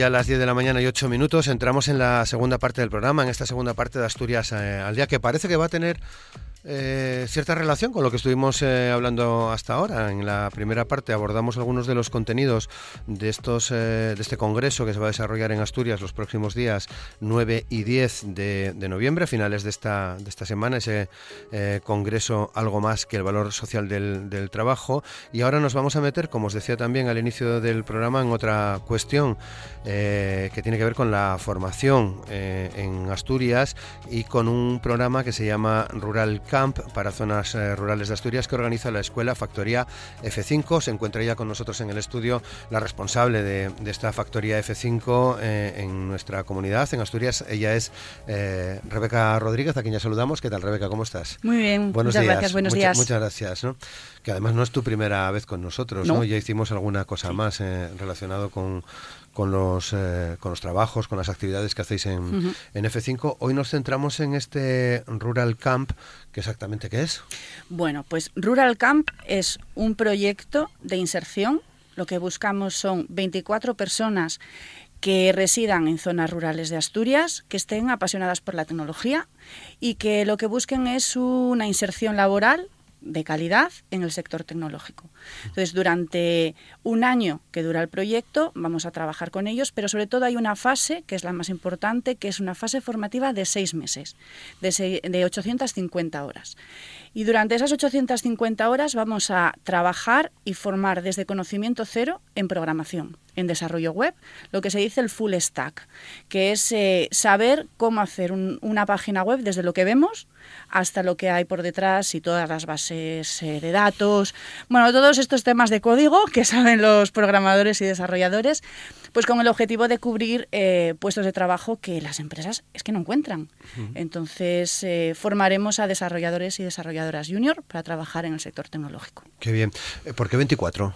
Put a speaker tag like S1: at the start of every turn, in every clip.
S1: Ya las 10 de la mañana y 8 minutos. Entramos en la segunda parte del programa, en esta segunda parte de Asturias eh, al día, que parece que va a tener eh, cierta relación con lo que estuvimos eh, hablando hasta ahora. En la primera parte abordamos algunos de los contenidos de, estos, eh, de este congreso que se va a desarrollar en Asturias los próximos días 9 y 10 de, noviembre, a finales de esta, de esta semana, ese congreso algo más que el valor social del, del, trabajo. Y ahora nos vamos a meter, como os decía también al inicio del programa, en otra cuestión que tiene que ver con la formación en Asturias y con un programa que se llama Rural Camp para zonas eh, rurales de Asturias que organiza la escuela Factoría F5. Se encuentra ya con nosotros en el estudio la responsable de, esta Factoría F5 eh, en nuestra comunidad, en Asturias. Ella es eh, Rebeca Rodríguez, a quien ya saludamos. ¿Qué tal, Rebeca? ¿Cómo estás?
S2: Muy bien,
S1: buenos
S2: muchas
S1: días.
S2: gracias, buenos
S1: Mucha,
S2: días.
S1: Muchas gracias. ¿no? Que además no es tu primera vez con nosotros, ¿no?
S2: No.
S1: Ya hicimos alguna cosa más relacionado con con los, eh, con los trabajos, con las actividades que hacéis en, uh -huh. en, F5. Hoy nos centramos en este Rural Camp, ¿qué exactamente qué es?
S2: Bueno, pues Rural Camp es un proyecto de inserción. Lo que buscamos son 24 personas que residan en zonas rurales de Asturias, que estén apasionadas por la tecnología y que lo que busquen es una inserción laboral de calidad en el sector tecnológico. Entonces, durante un año que dura el proyecto, vamos a trabajar con ellos, pero sobre todo hay una fase, que es la más importante, que es una fase formativa de seis meses, de, se, de 850 horas. Y durante esas 850 horas vamos a trabajar y formar desde conocimiento cero en programación, en desarrollo web, lo que se dice el full stack, que es eh, saber cómo hacer un, una página web desde lo que vemos hasta lo que hay por detrás y todas las bases eh, de datos, bueno, todos estos temas de código que saben los programadores y desarrolladores, pues con el objetivo de cubrir eh, puestos de trabajo que las empresas es que no encuentran. Uh -huh. Entonces, eh, formaremos a desarrolladores y desarrolladoras junior para trabajar en el sector tecnológico.
S1: Qué bien. ¿Por qué 24?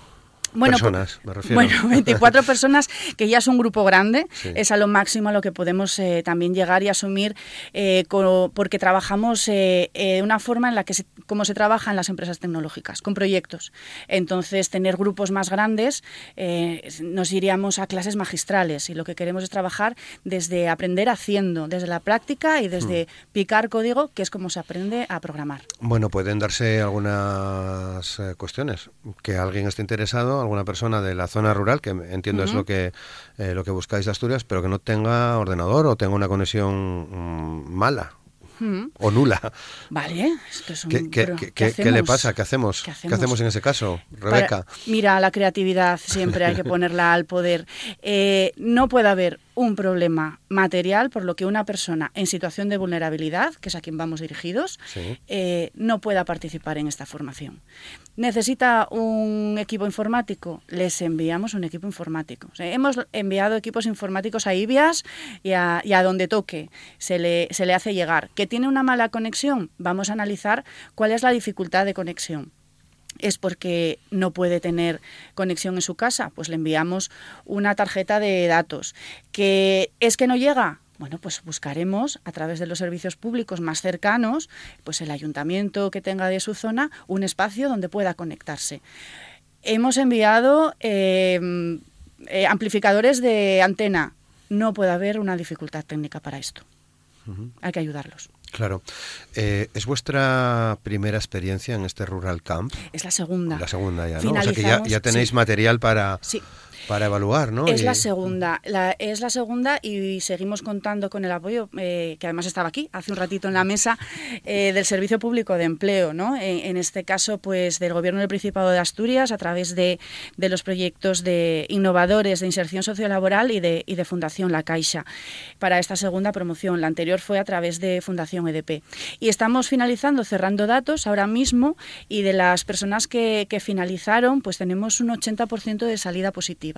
S2: Bueno,
S1: personas, me refiero.
S2: Bueno, 24 personas, que ya es un grupo grande,
S1: Sí.
S2: es a lo máximo a lo que podemos eh, también llegar y asumir, eh, porque trabajamos eh, eh, de una forma en la que, se, como se trabaja en las empresas tecnológicas, con proyectos. Entonces, tener grupos más grandes, eh, nos iríamos a clases magistrales y lo que queremos es trabajar desde aprender haciendo, desde la práctica y desde picar código, que es como se aprende a programar.
S1: Bueno, pueden darse algunas eh, cuestiones. Que alguien esté interesado, alguna persona de la zona rural, que entiendo es lo que eh, lo que buscáis de Asturias, pero que no tenga ordenador o tenga una conexión mm, mala o nula.
S2: Vale, esto es un...
S1: ¿Qué, qué- qué-
S2: ¿qué
S1: qué le pasa? ¿Qué hacemos?
S2: ¿Qué
S1: ¿Qué hacemos en ese caso,
S2: Para-
S1: Rebeca?
S2: mira, la creatividad siempre hay que ponerla al poder. Eh, no puede haber un problema material por lo que una persona en situación de vulnerabilidad, que es a quien vamos dirigidos,
S1: Sí.
S2: eh, no pueda participar en esta formación. ¿Necesita un equipo informático? Les enviamos un equipo informático. O sea, hemos enviado equipos informáticos a IBIAS y a, y a donde toque. Se le, se le hace llegar. ¿Que tiene una mala conexión? Vamos a analizar cuál es la dificultad de conexión es porque no puede tener conexión en su casa, pues le enviamos una tarjeta de datos. ¿Que es que no llega? Bueno, pues buscaremos a través de los servicios públicos más cercanos, pues el ayuntamiento que tenga de su zona, un espacio donde pueda conectarse. Hemos enviado eh, eh, amplificadores de antena. No puede haber una dificultad técnica para esto. Hay que ayudarlos.
S1: Claro. Eh, ¿Es vuestra primera experiencia en este Rural Camp?
S2: Es la segunda.
S1: La segunda ya, ¿no? O sea que ya, tenéis
S2: sí.
S1: material para,
S2: Sí.
S1: Para evaluar, ¿no?
S2: Es la segunda, la, es la segunda y seguimos contando con el apoyo, eh, que además estaba aquí hace un ratito en la mesa, eh, del Servicio Público de Empleo, ¿no? En, en este caso, pues del Gobierno del Principado de Asturias, a través de, de los proyectos de innovadores de inserción sociolaboral y de, y de Fundación La Caixa, para esta segunda promoción. La anterior fue a través de Fundación EDP. Y estamos finalizando, cerrando datos ahora mismo, y de las personas que, que finalizaron, pues tenemos un 80% de salida positiva.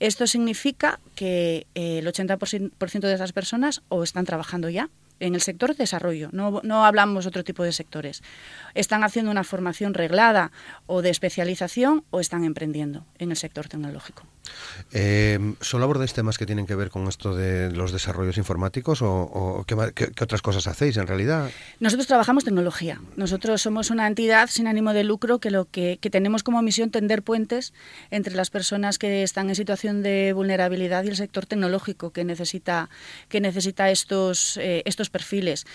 S2: Esto significa que eh, el 80% de esas personas o están trabajando ya en el sector de desarrollo, no, no hablamos otro tipo de sectores. Están haciendo una formación reglada o de especialización o están emprendiendo en el sector tecnológico.
S1: Eh, ¿Solo abordáis temas que tienen que ver con esto de los desarrollos informáticos o, qué, otras cosas hacéis en realidad?
S2: Nosotros trabajamos tecnología. Nosotros somos una entidad sin ánimo de lucro que lo que, tenemos como misión tender puentes entre las personas que están en situación de vulnerabilidad y el sector tecnológico que necesita, que necesita estos, eh, estos perfiles.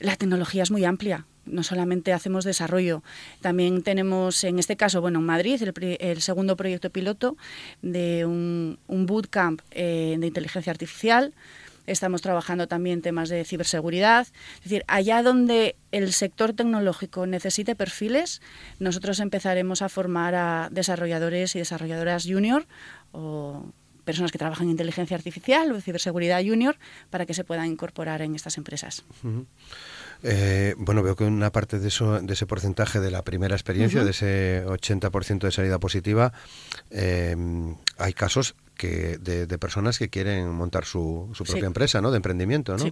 S2: La tecnología es muy amplia no solamente hacemos desarrollo, también tenemos en este caso, bueno, en Madrid, el, segundo proyecto piloto de un, bootcamp eh, de inteligencia artificial. Estamos trabajando también temas de ciberseguridad. Es decir, allá donde el sector tecnológico necesite perfiles, nosotros empezaremos a formar a desarrolladores y desarrolladoras junior o personas que trabajan en inteligencia artificial o ciberseguridad junior para que se puedan incorporar en estas empresas.
S1: Eh, bueno, veo que una parte de, eso, de ese porcentaje de la primera experiencia, de ese 80% de salida positiva, eh, hay casos que de, personas que quieren montar su, propia empresa, ¿no? De emprendimiento, ¿no?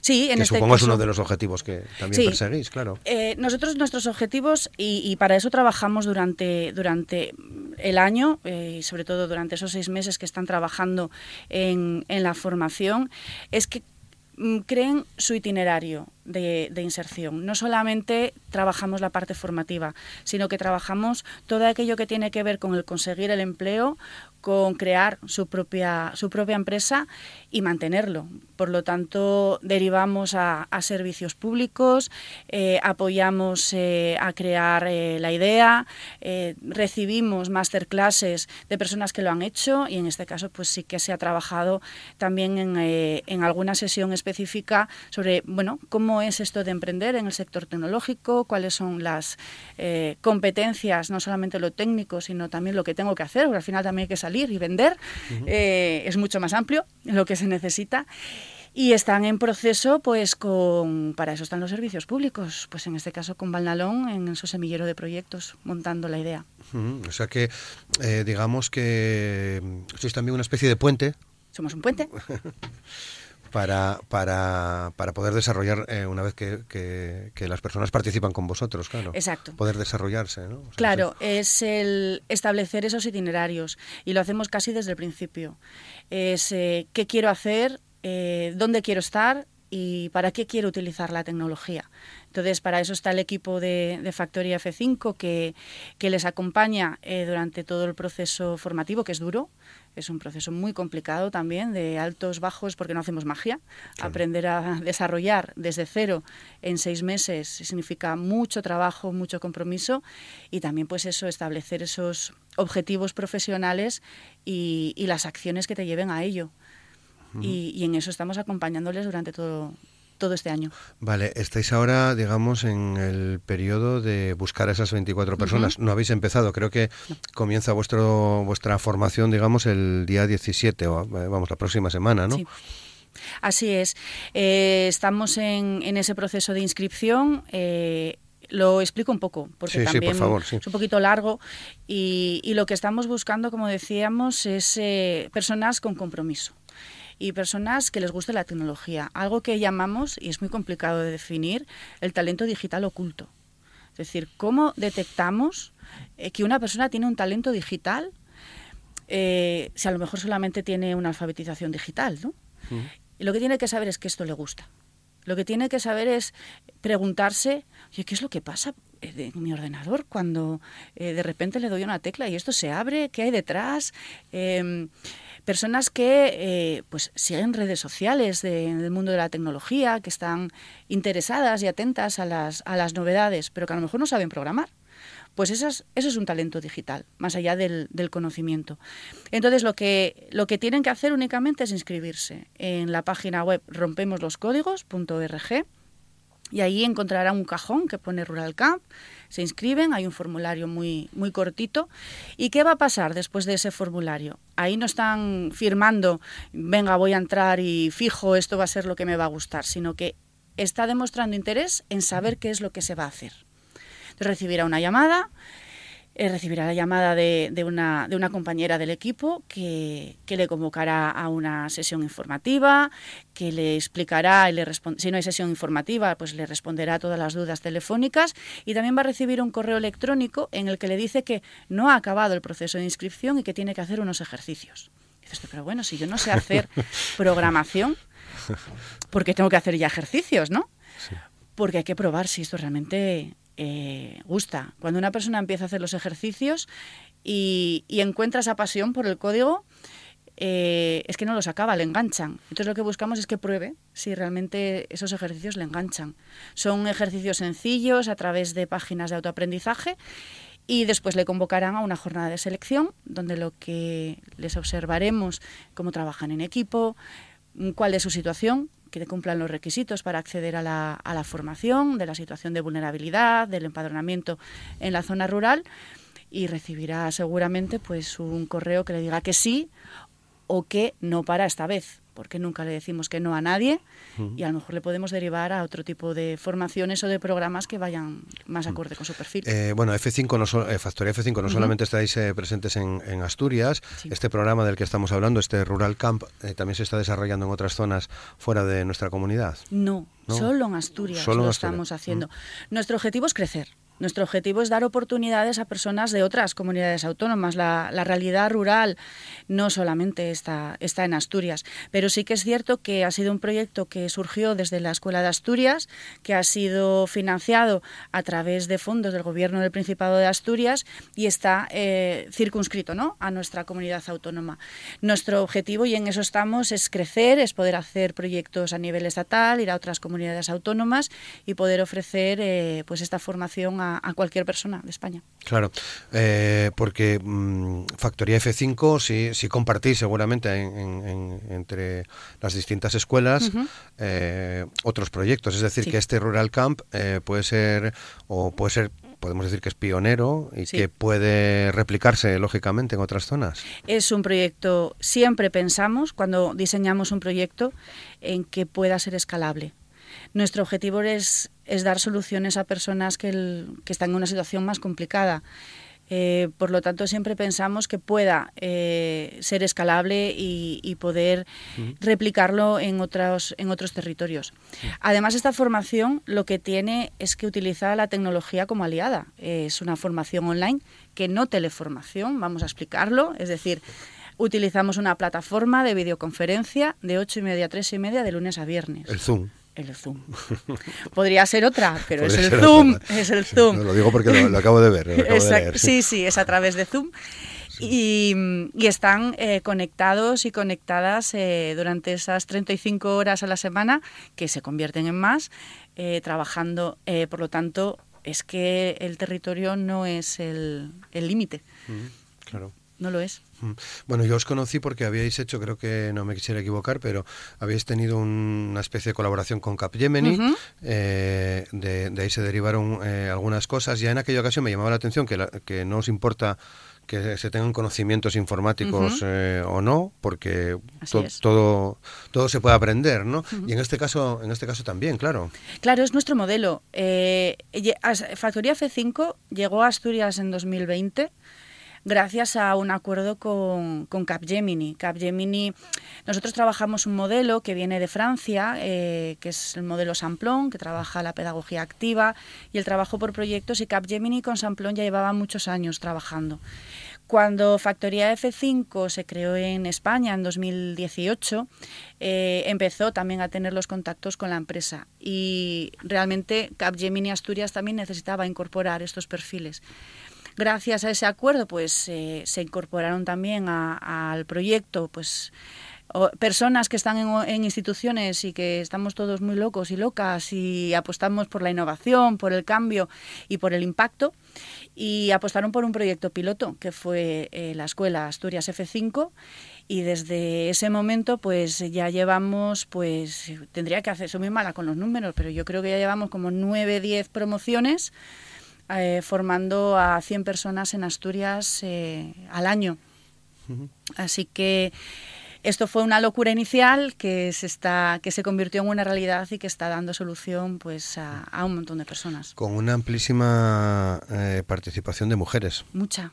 S2: Sí. en
S1: que
S2: este
S1: supongo es uno de los objetivos que también perseguís, claro.
S2: Eh, nosotros nuestros objetivos y, para eso trabajamos durante durante el año y sobre todo durante esos seis meses que están trabajando en, en la formación es que mm, creen su itinerario de, inserción. No solamente trabajamos la parte formativa, sino que trabajamos todo aquello que tiene que ver con el conseguir el empleo, con crear su propia, su propia empresa y mantenerlo. Por lo tanto, derivamos a, servicios públicos, eh, apoyamos eh, a crear eh, la idea, recibimos masterclasses de personas que lo han hecho y en este caso pues sí que se ha trabajado también en, en alguna sesión específica sobre bueno cómo es esto de emprender en el sector tecnológico, cuáles son las eh, competencias, no solamente lo técnico, sino también lo que tengo que hacer, porque al final también hay que salir y vender, eh, es mucho más amplio lo que se necesita. Y están en proceso, pues, con, para eso están los servicios públicos, pues en este caso con Valnalón, en su semillero de proyectos, montando la idea.
S1: O sea que, eh, digamos que sois también una especie de puente.
S2: Somos un puente.
S1: para, para, para poder desarrollar eh, una vez que, que, las personas participan con vosotros, claro.
S2: Exacto.
S1: Poder desarrollarse, ¿no?
S2: claro, es el establecer esos itinerarios y lo hacemos casi desde el principio. Es eh, qué quiero hacer, eh, dónde quiero estar y para qué quiero utilizar la tecnología. Entonces, para eso está el equipo de, de Factoría F5 que, que les acompaña durante todo el proceso formativo, que es duro, es un proceso muy complicado también, de altos, bajos, porque no hacemos magia. Aprender a desarrollar desde cero en seis meses significa mucho trabajo, mucho compromiso y también pues eso, establecer esos objetivos profesionales y, las acciones que te lleven a ello. Y, y en eso estamos acompañándoles durante todo, todo este año.
S1: Vale, estáis ahora, digamos, en el periodo de buscar a esas 24 personas. No habéis empezado, creo que comienza vuestro vuestra formación, digamos, el día 17, o eh, vamos, la próxima semana, ¿no? Sí.
S2: Así es. Eh, estamos en, en, ese proceso de inscripción. Eh, lo explico un poco, porque también es un poquito largo. Y, y, lo que estamos buscando, como decíamos, es personas con compromiso y personas que les guste la tecnología. Algo que llamamos, y es muy complicado de definir, el talento digital oculto. Es decir, ¿cómo detectamos eh, que una persona tiene un talento digital eh, si a lo mejor solamente tiene una alfabetización digital? ¿no? Y lo que tiene que saber es que esto le gusta. Lo que tiene que saber es preguntarse, oye, ¿qué es lo que pasa en mi ordenador cuando eh, de repente le doy una tecla y esto se abre? ¿Qué hay detrás? Em, personas que eh, pues siguen redes sociales del mundo de la tecnología, que están interesadas y atentas a las, a las novedades, pero que a lo mejor no saben programar. Pues eso es, eso es un talento digital, más allá del, del, conocimiento. Entonces, lo que, lo que tienen que hacer únicamente es inscribirse en la página web rompemosloscódigos.org y ahí encontrarán un cajón que pone Rural Camp se inscriben, hay un formulario muy, muy cortito. ¿Y qué va a pasar después de ese formulario? Ahí no están firmando, venga, voy a entrar y fijo, esto va a ser lo que me va a gustar, sino que está demostrando interés en saber qué es lo que se va a hacer. recibirá una llamada. Eh, recibirá la llamada de, una, de, una, compañera del equipo que, le convocará a una sesión informativa, que le explicará y le si no hay sesión informativa, pues le responderá todas las dudas telefónicas y también va a recibir un correo electrónico en el que le dice que no ha acabado el proceso de inscripción y que tiene que hacer unos ejercicios. dices, pero bueno, si yo no sé hacer programación, ¿por qué tengo que hacer ya ejercicios, no? Porque hay que probar si esto realmente eh, gusta. Cuando una persona empieza a hacer los ejercicios y, encuentra esa pasión por el código, eh, es que no los acaba, le enganchan. Entonces lo que buscamos es que pruebe si realmente esos ejercicios le enganchan. Son ejercicios sencillos a través de páginas de autoaprendizaje y después le convocarán a una jornada de selección donde lo que les observaremos cómo trabajan en equipo, cuál es su situación, que cumplan los requisitos para acceder a la, a la formación, de la situación de vulnerabilidad, del empadronamiento en la zona rural y recibirá seguramente pues un correo que le diga que sí o que no para esta vez porque nunca le decimos que no a nadie y a lo mejor le podemos derivar a otro tipo de formaciones o de programas que vayan más acorde con su perfil.
S1: Eh, bueno, F5 no eh, Factoría F5 no solamente estáis eh, presentes en, Asturias, este programa del que estamos hablando, este Rural Camp, también se está desarrollando en otras zonas fuera de nuestra comunidad.
S2: No, solo en Asturias lo estamos haciendo. Nuestro objetivo es crecer. Nuestro objetivo es dar oportunidades a personas de otras comunidades autónomas. La, realidad rural no solamente está, está en Asturias, pero sí que es cierto que ha sido un proyecto que surgió desde la Escuela de Asturias, que ha sido financiado a través de fondos del Gobierno del Principado de Asturias y está eh, circunscrito ¿no? a nuestra comunidad autónoma. Nuestro objetivo, y en eso estamos, es crecer, es poder hacer proyectos a nivel estatal, ir a otras comunidades autónomas y poder ofrecer eh, pues esta formación a a, cualquier persona de España.
S1: Claro, eh, porque mm, Factoría F5 sí, sí compartís seguramente entre las distintas escuelas eh, otros proyectos, es decir, que este Rural Camp eh, puede ser o puede ser podemos decir que es pionero y que puede replicarse lógicamente en otras zonas.
S2: Es un proyecto, siempre pensamos cuando diseñamos un proyecto en que pueda ser escalable. Nuestro objetivo es, es dar soluciones a personas que, están en una situación más complicada. Eh, por lo tanto, siempre pensamos que pueda eh, ser escalable y, poder replicarlo en otros, en otros territorios. Además, esta formación lo que tiene es que utiliza la tecnología como aliada. es una formación online que no teleformación, vamos a explicarlo. Es decir, utilizamos una plataforma de videoconferencia de 8 y media a 3 y media de lunes a viernes.
S1: El Zoom
S2: el Zoom. Podría ser otra, pero es el Zoom. Es el Zoom.
S1: lo digo porque lo, acabo de ver.
S2: sí. sí, es a través de Zoom. Y, están eh, conectados y conectadas eh, durante esas 35 horas a la semana, que se convierten en más, eh, trabajando. por lo tanto, es que el territorio no es el límite.
S1: claro.
S2: No lo es.
S1: Bueno, yo os conocí porque habíais hecho, creo que no me quisiera equivocar, pero habéis tenido una especie de colaboración con Capgemini, eh, de, ahí se derivaron eh, algunas cosas. Ya en aquella ocasión me llamaba la atención que, que no os importa que se tengan conocimientos informáticos eh, o no, porque todo todo se puede aprender, ¿no? Y en este caso en este caso también, claro.
S2: Claro, es nuestro modelo. Factoría F5 llegó a Asturias en 2020 gracias a un acuerdo con, Capgemini. Capgemini, nosotros trabajamos un modelo que viene de Francia, eh, que es el modelo Samplon, que trabaja la pedagogía activa y el trabajo por proyectos, y Capgemini con Samplon ya llevaba muchos años trabajando. Cuando Factoría F5 se creó en España en 2018, eh, empezó también a tener los contactos con la empresa y realmente Capgemini Asturias también necesitaba incorporar estos perfiles. Gracias a ese acuerdo, pues eh, se incorporaron también al proyecto, pues personas que están en, instituciones y que estamos todos muy locos y locas y apostamos por la innovación, por el cambio y por el impacto. Y apostaron por un proyecto piloto que fue eh, la escuela Asturias F5 y desde ese momento pues ya llevamos pues tendría que hacer soy muy mala con los números pero yo creo que ya llevamos como 9 10 promociones eh, formando a 100 personas en Asturias eh, al año. Así que esto fue una locura inicial que se está que se convirtió en una realidad y que está dando solución pues a, a un montón de personas.
S1: Con una amplísima eh, participación de mujeres.
S2: Mucha.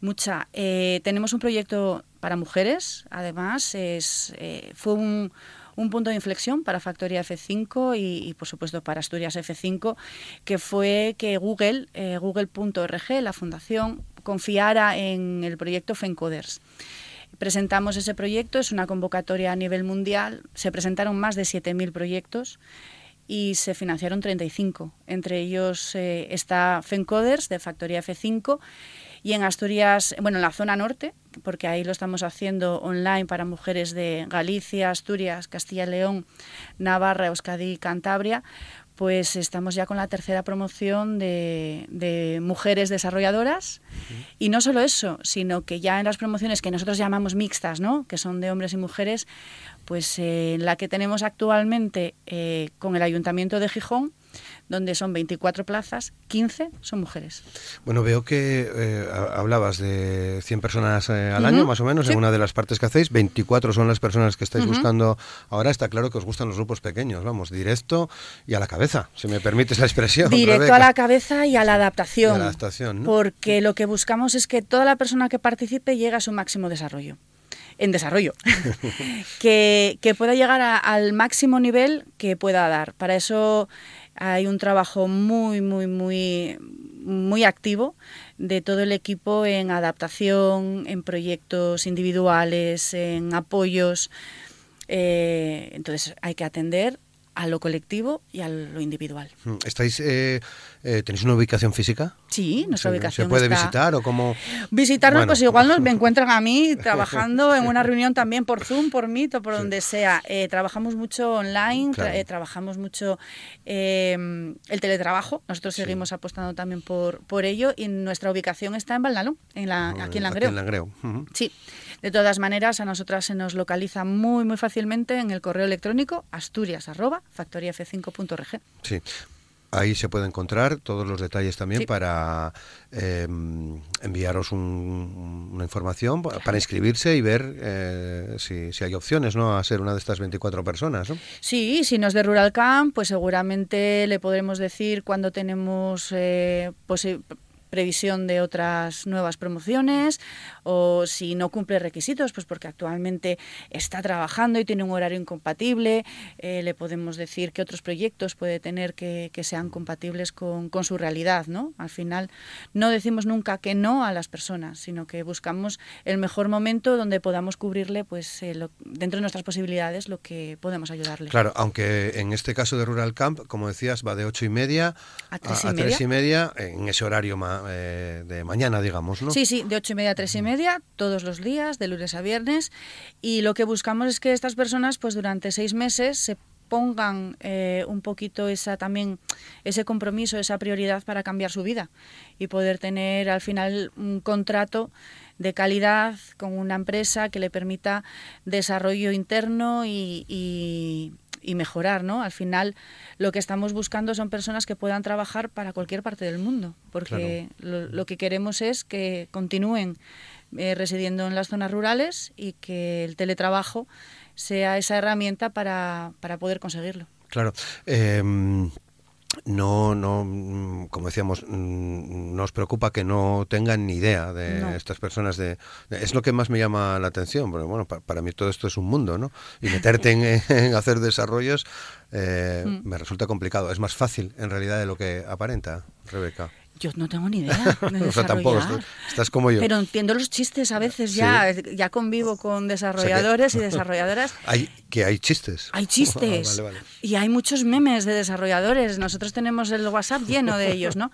S2: Mucha. Eh, tenemos un proyecto para mujeres, además, es, eh, fue un, un punto de inflexión para Factoría F5 y, por supuesto para Asturias F5, que fue que Google, eh, Google.org, la fundación, confiara en el proyecto FENCODERS. Presentamos ese proyecto, es una convocatoria a nivel mundial, se presentaron más de 7.000 proyectos y se financiaron 35. Entre ellos eh, está FENCODERS de Factoría F5 y en Asturias, bueno, en la zona norte, porque ahí lo estamos haciendo online para mujeres de Galicia, Asturias, Castilla y León, Navarra, Euskadi y Cantabria, pues estamos ya con la tercera promoción de, de mujeres desarrolladoras. Uh -huh. Y no solo eso, sino que ya en las promociones que nosotros llamamos mixtas, ¿no? que son de hombres y mujeres, pues eh, la que tenemos actualmente eh, con el Ayuntamiento de Gijón, donde son 24 plazas, 15 son mujeres.
S1: Bueno, veo que eh, hablabas de 100 personas eh, al uh -huh. año, más o menos, sí. en una de las partes que hacéis. 24 son las personas que estáis uh -huh. buscando. Ahora está claro que os gustan los grupos pequeños, vamos, directo y a la cabeza, si me permites la expresión.
S2: Directo
S1: Rebeca.
S2: a la cabeza y a la adaptación.
S1: A la adaptación ¿no?
S2: Porque lo que buscamos es que toda la persona que participe llegue a su máximo desarrollo en desarrollo, que, que, pueda llegar a, al máximo nivel que pueda dar. Para eso hay un trabajo muy, muy, muy, muy activo de todo el equipo en adaptación, en proyectos individuales, en apoyos. Eh, entonces hay que atender a lo colectivo y a lo individual.
S1: Mm, ¿Estáis, eh, eh, ¿Tenéis una ubicación física?
S2: Sí, nuestra
S1: ¿Se,
S2: ubicación
S1: ¿Se puede
S2: está...
S1: visitar o cómo?
S2: Visitarnos, bueno. pues igual nos me encuentran a mí trabajando en una reunión también por Zoom, por Meet o por sí. donde sea. Eh, trabajamos mucho online, claro. tra trabajamos mucho em, el teletrabajo. Nosotros sí. seguimos apostando también por, por ello y nuestra ubicación está en Valnalón, en la, aquí en Langreo.
S1: Aquí en Langreo. Uh -huh.
S2: Sí. De todas maneras, a nosotras se nos localiza muy, muy fácilmente en el correo electrónico asturias arroba factoriaf5.org.
S1: Sí. Ahí se puede encontrar todos los detalles también sí. para eh, enviaros un, una información para inscribirse y ver eh, si, si, hay opciones ¿no? a ser una de estas 24 personas. ¿no?
S2: Sí, si nos de Rural Camp, pues seguramente le podremos decir cuando tenemos eh, previsión de otras nuevas promociones o si no cumple requisitos, pues porque actualmente está trabajando y tiene un horario incompatible, eh, le podemos decir qué otros proyectos puede tener que, que sean compatibles con, con, su realidad, ¿no? Al final no decimos nunca que no a las personas, sino que buscamos el mejor momento donde podamos cubrirle, pues eh, lo, dentro de nuestras posibilidades, lo que podemos ayudarle.
S1: Claro, aunque en este caso de Rural Camp, como decías, va de ocho y media
S2: a tres y,
S1: a
S2: media.
S1: Tres y media en ese horario más eh, de mañana, digamos, ¿no?
S2: Sí, sí, de ocho y media a tres y media, todos los días, de lunes a viernes. Y lo que buscamos es que estas personas, pues durante seis meses, se pongan eh, un poquito esa también ese compromiso, esa prioridad para cambiar su vida y poder tener al final un contrato de calidad con una empresa que le permita desarrollo interno y, y, y mejorar, ¿no? Al final lo que estamos buscando son personas que puedan trabajar para cualquier parte del mundo, porque claro. lo, lo, que queremos es que continúen eh, residiendo en las zonas rurales y que el teletrabajo sea esa herramienta para, para poder conseguirlo.
S1: Claro. Eh no, no, como decíamos, nos preocupa que no tengan ni idea de no. estas personas. De, de, es lo que más me llama la atención, porque bueno, para, para mí todo esto es un mundo, ¿no? Y meterte en, en hacer desarrollos eh, mm. me resulta complicado. Es más fácil, en realidad, de lo que aparenta, Rebeca.
S2: Yo no tengo ni idea de
S1: o sea, tampoco estás, estás, como yo.
S2: Pero entiendo los chistes a veces ya. Sí. Ya convivo con desarrolladores o sea que, y desarrolladoras.
S1: Hay, que hay chistes.
S2: Hay chistes.
S1: vale, vale.
S2: Y hay muchos memes de desarrolladores. Nosotros tenemos el WhatsApp lleno de ellos, ¿no?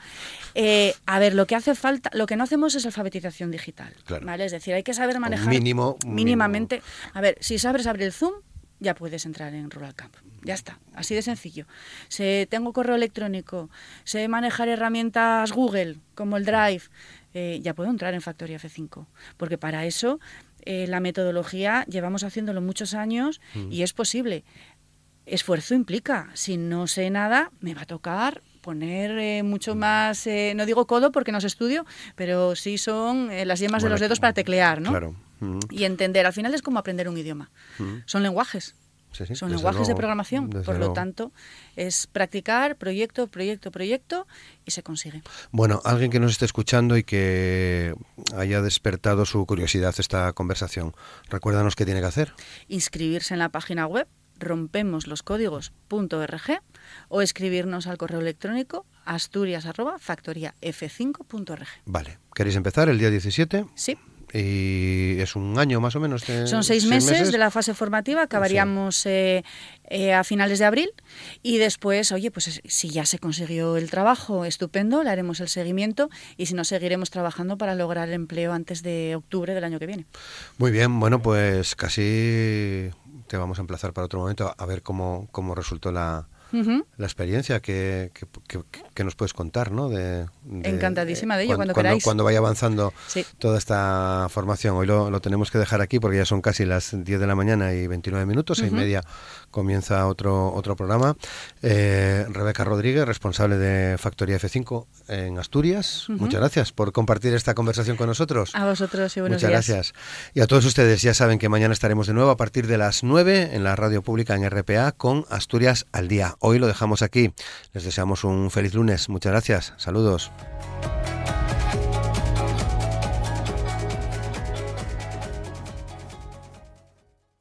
S2: Eh, a ver, lo que hace falta, lo que no hacemos es alfabetización digital.
S1: Claro.
S2: ¿vale? Es decir, hay que saber manejar.
S1: Mínimo.
S2: Mínimamente. Mínimo. A ver, si sabes abrir el Zoom, ya puedes entrar en Rural Camp. Ya está, así de sencillo. Si tengo correo electrónico, sé manejar herramientas Google, como el Drive, eh, ya puedo entrar en Factoría F5. Porque para eso eh, la metodología llevamos haciéndolo muchos años mm. y es posible. Esfuerzo implica. Si no sé nada, me va a tocar poner eh, mucho más, eh, no digo codo porque no es estudio, pero sí son eh, las yemas bueno, de los dedos para teclear, ¿no?
S1: Claro. Mm.
S2: y entender. Al final es como aprender un idioma.
S1: Mm.
S2: Son lenguajes.
S1: Sí, sí,
S2: Son lenguajes de programación. Por lo
S1: luego.
S2: tanto, es practicar proyecto, proyecto, proyecto y se consigue.
S1: Bueno, alguien que nos esté escuchando y que haya despertado su curiosidad esta conversación, recuérdanos qué tiene que hacer.
S2: Inscribirse en la página web rompemosloscódigos.org o escribirnos al correo electrónico asturias@factoriaf5.org.
S1: Vale, ¿queréis empezar el día 17?
S2: Sí,
S1: Y es un año más o menos. de-
S2: son seis meses, de la fase formativa, acabaríamos eh, eh, a finales de abril y después, oye, pues es- si ya se consiguió el trabajo, estupendo, le haremos el seguimiento y si no, seguiremos trabajando para lograr el empleo antes de octubre del año que viene.
S1: Muy bien, bueno, pues casi te vamos a emplazar para otro momento a ver cómo, cómo resultó la, La experiencia que, que, que- que nos puedes contar, ¿no? De, de-
S2: Encantadísima de ello, cuando
S1: cuando,
S2: queráis.
S1: cuando vaya avanzando
S2: Sí.
S1: toda esta formación. Hoy lo, lo tenemos que dejar aquí porque ya son casi las 10 de la mañana y 29 minutos, seis y media comienza otro, otro programa. Eh, Rebeca Rodríguez, responsable de Factoría F5 en Asturias. Muchas gracias por compartir esta conversación con nosotros.
S2: A vosotros y buenos
S1: Muchas
S2: días.
S1: gracias. Y a todos ustedes, ya saben que mañana estaremos de nuevo a partir de las 9 en la radio pública en RPA con Asturias al día. Hoy lo dejamos aquí. Les deseamos un feliz lunes. Muchas gracias. Saludos.